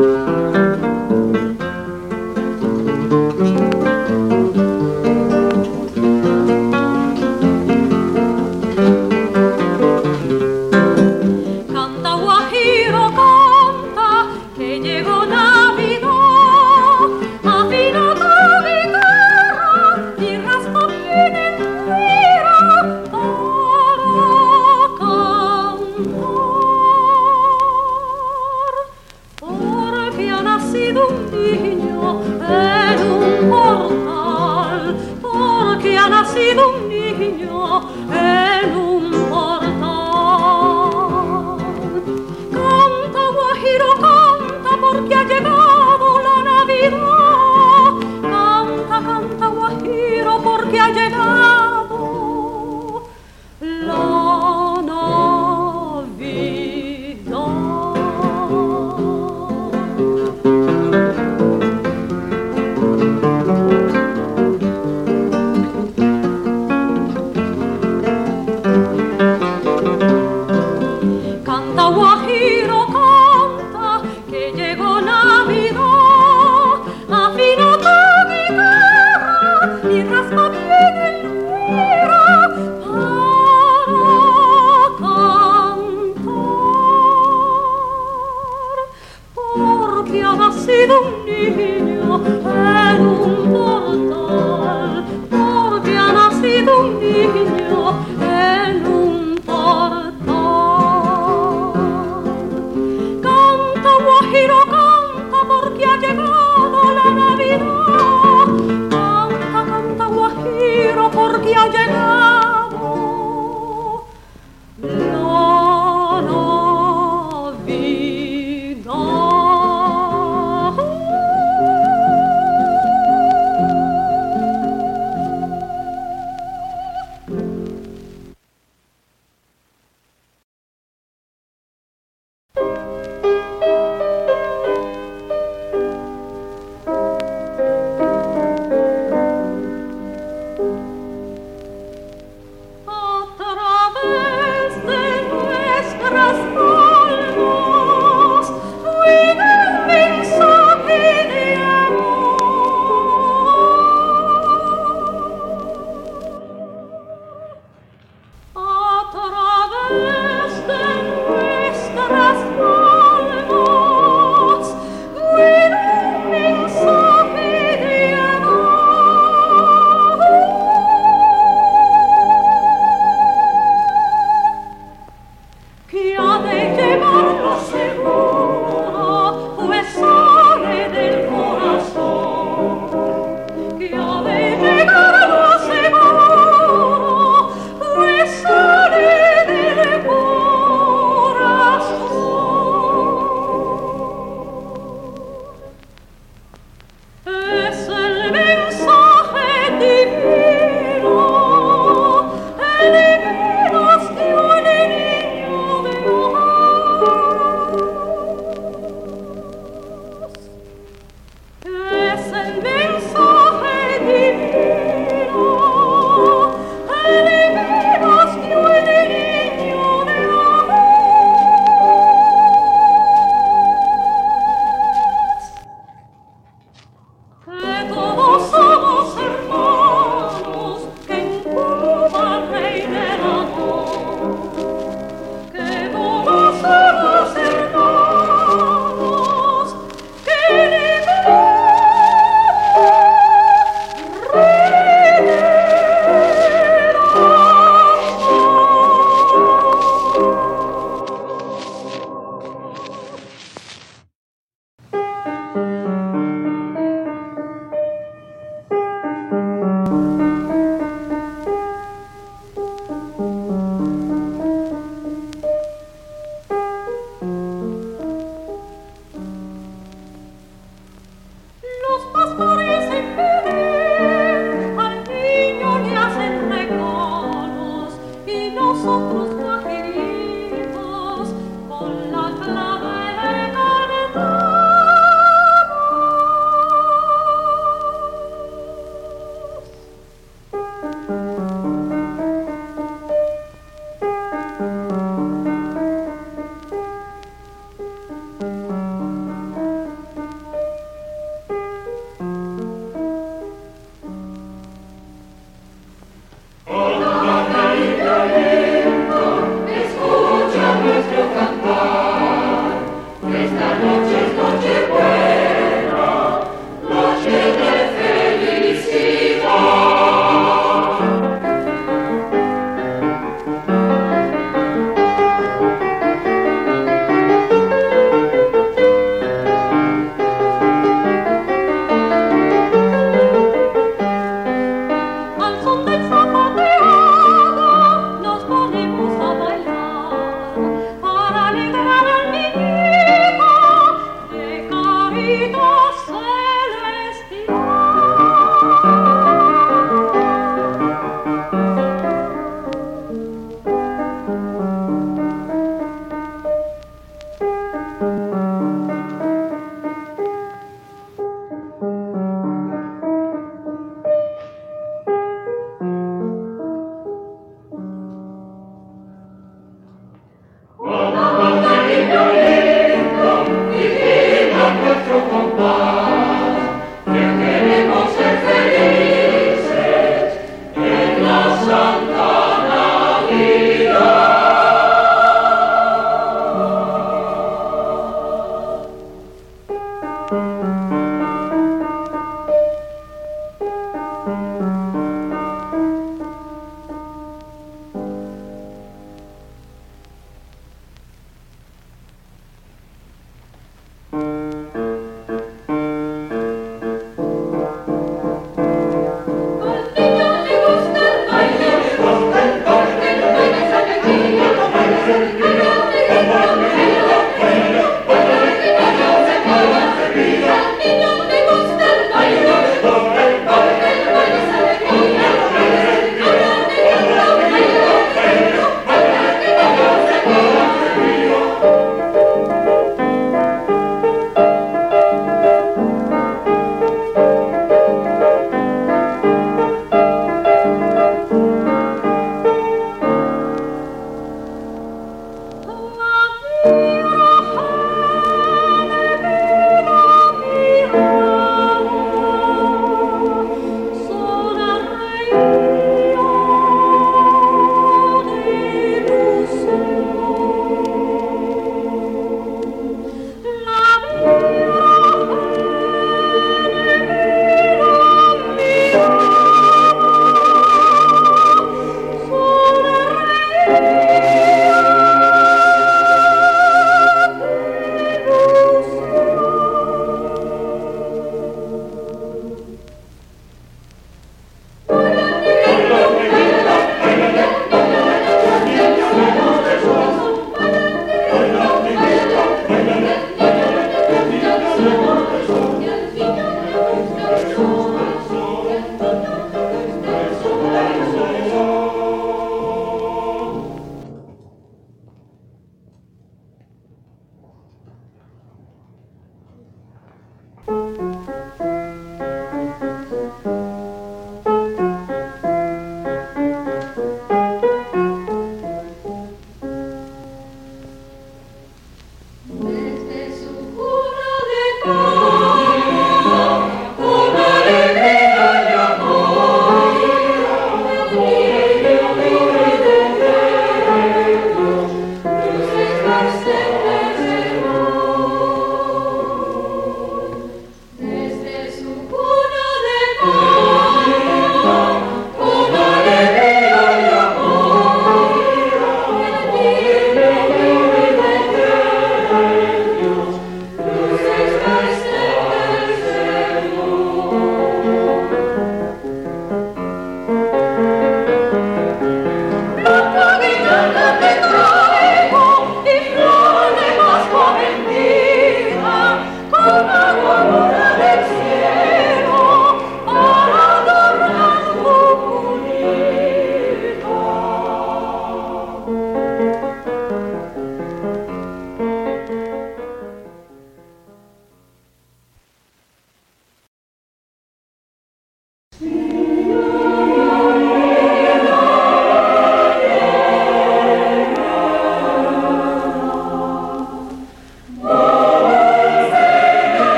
Thank you.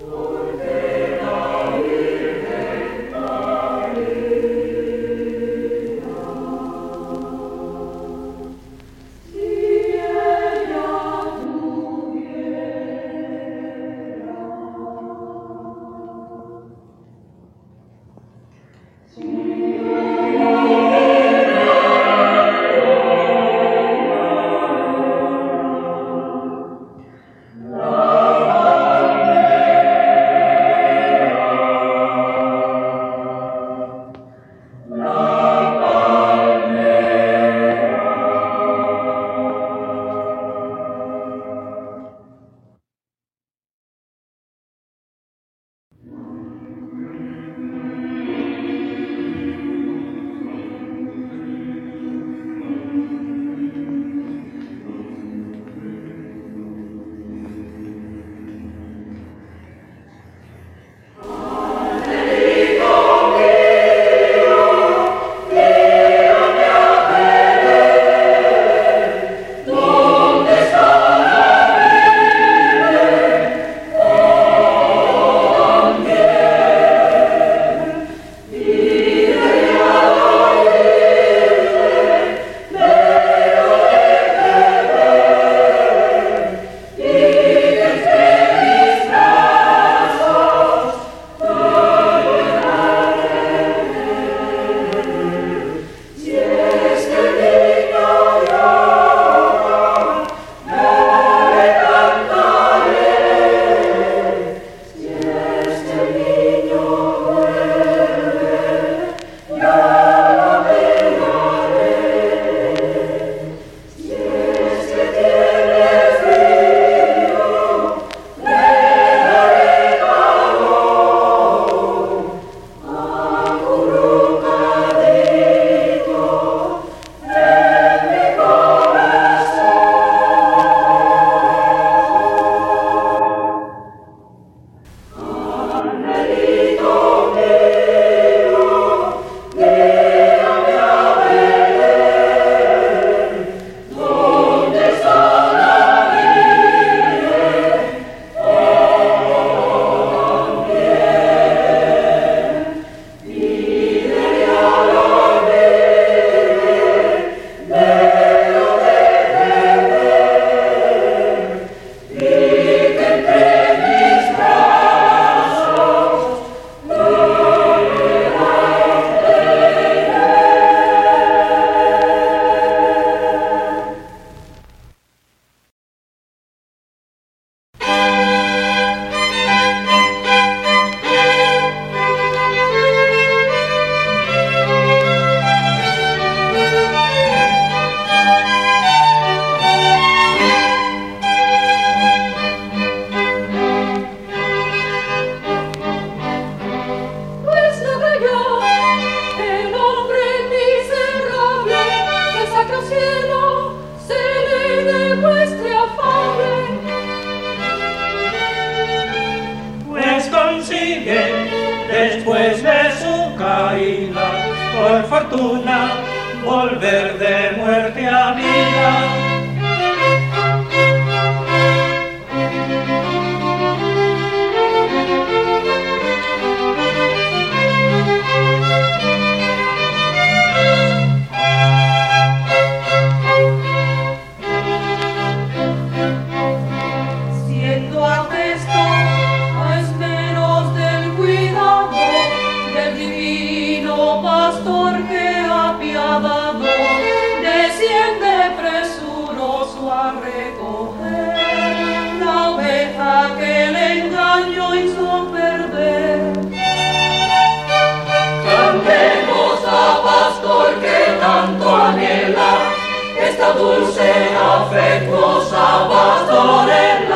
Pastor faithful Salvatore.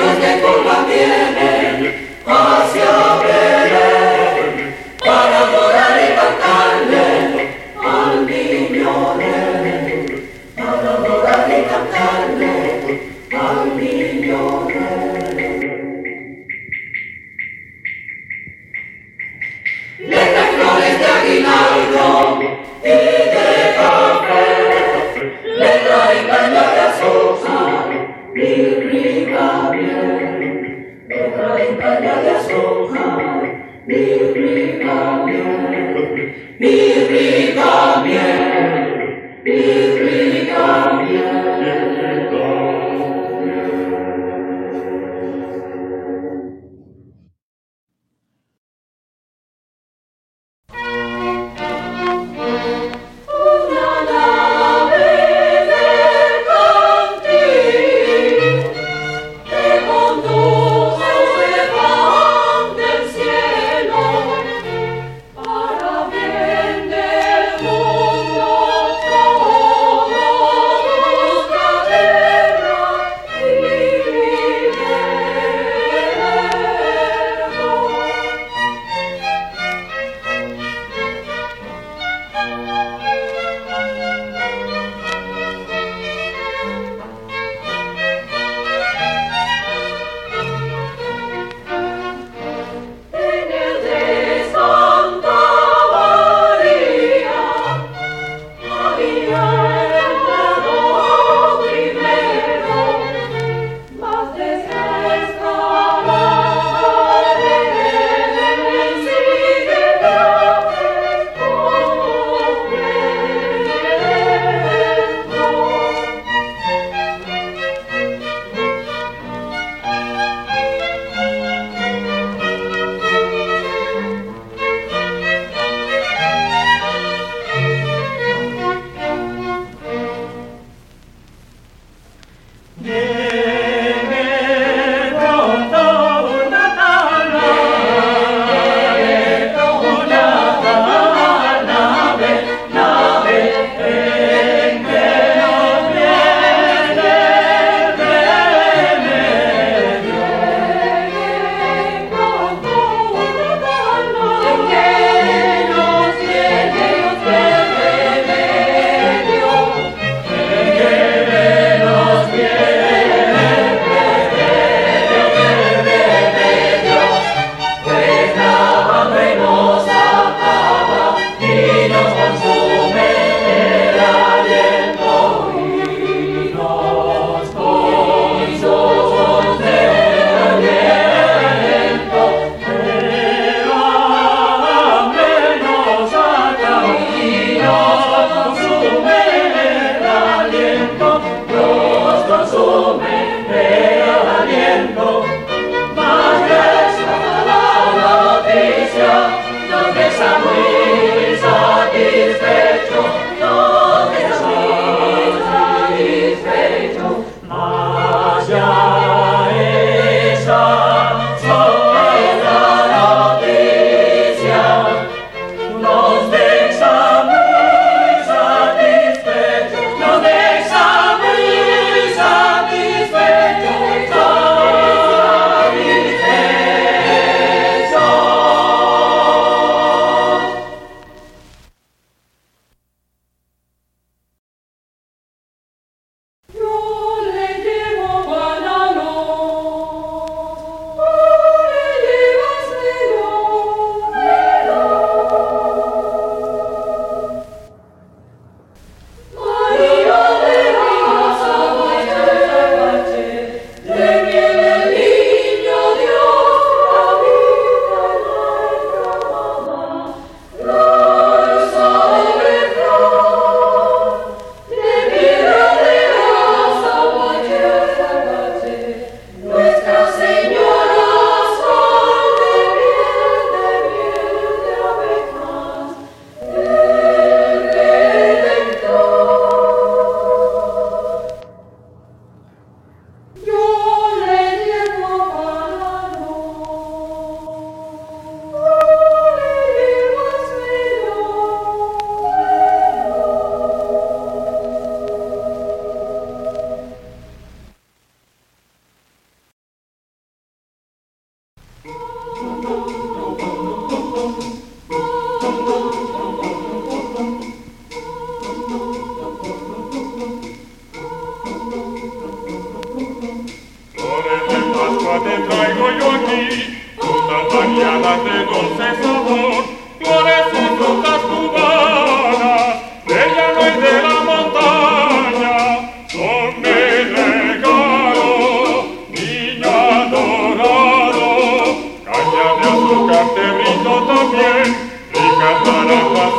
que con la viene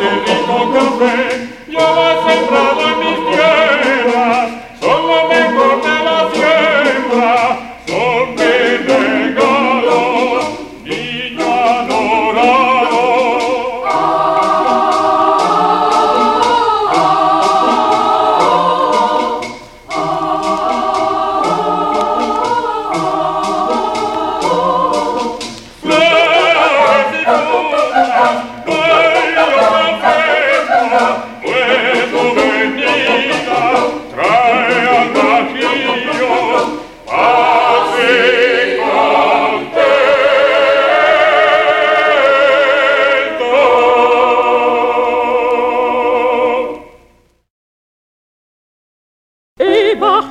to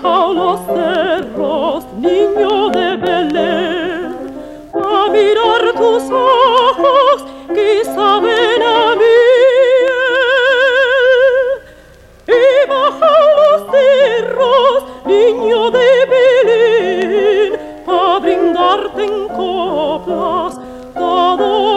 bajo los cerros, niño de Belén, a mirar tus ojos que saben a mí. Y bajo los cerros, niño de Belén, a brindarte en coplas todo